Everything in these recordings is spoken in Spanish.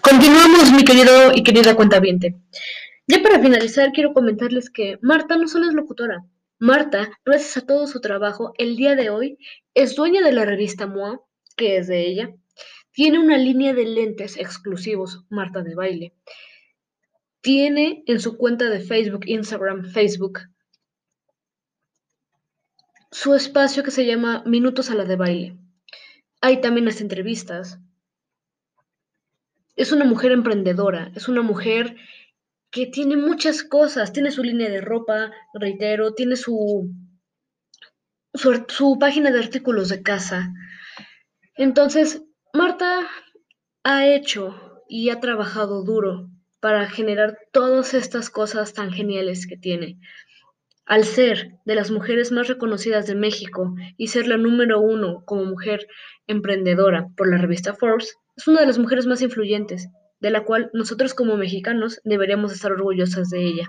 Continuamos, mi querido y querida cuentaviente. Ya para finalizar, quiero comentarles que Marta no solo es locutora. Marta, gracias a todo su trabajo, el día de hoy es dueña de la revista MOA, que es de ella. Tiene una línea de lentes exclusivos, Marta de Baile. Tiene en su cuenta de Facebook, Instagram, Facebook, su espacio que se llama Minutos a la de Baile. Hay también las entrevistas, es una mujer emprendedora, es una mujer que tiene muchas cosas, tiene su línea de ropa, reitero, tiene su, su, página de artículos de casa. Entonces, Marta ha hecho y ha trabajado duro para generar todas estas cosas tan geniales que tiene. Al ser de las mujeres más reconocidas de México y ser la número uno como mujer emprendedora por la revista Forbes, es una de las mujeres más influyentes, de la cual nosotros como mexicanos deberíamos estar orgullosas de ella,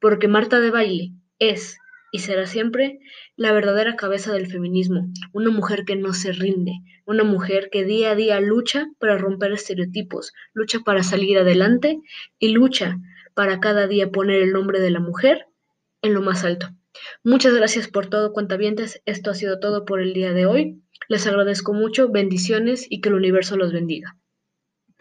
porque Marta de Baile es y será siempre la verdadera cabeza del feminismo, una mujer que no se rinde, una mujer que día a día lucha para romper estereotipos, lucha para salir adelante y lucha para cada día poner el nombre de la mujer en lo más alto. Muchas gracias por todo, cuentavientes. Esto ha sido todo por el día de hoy. Les agradezco mucho, bendiciones y que el universo los bendiga.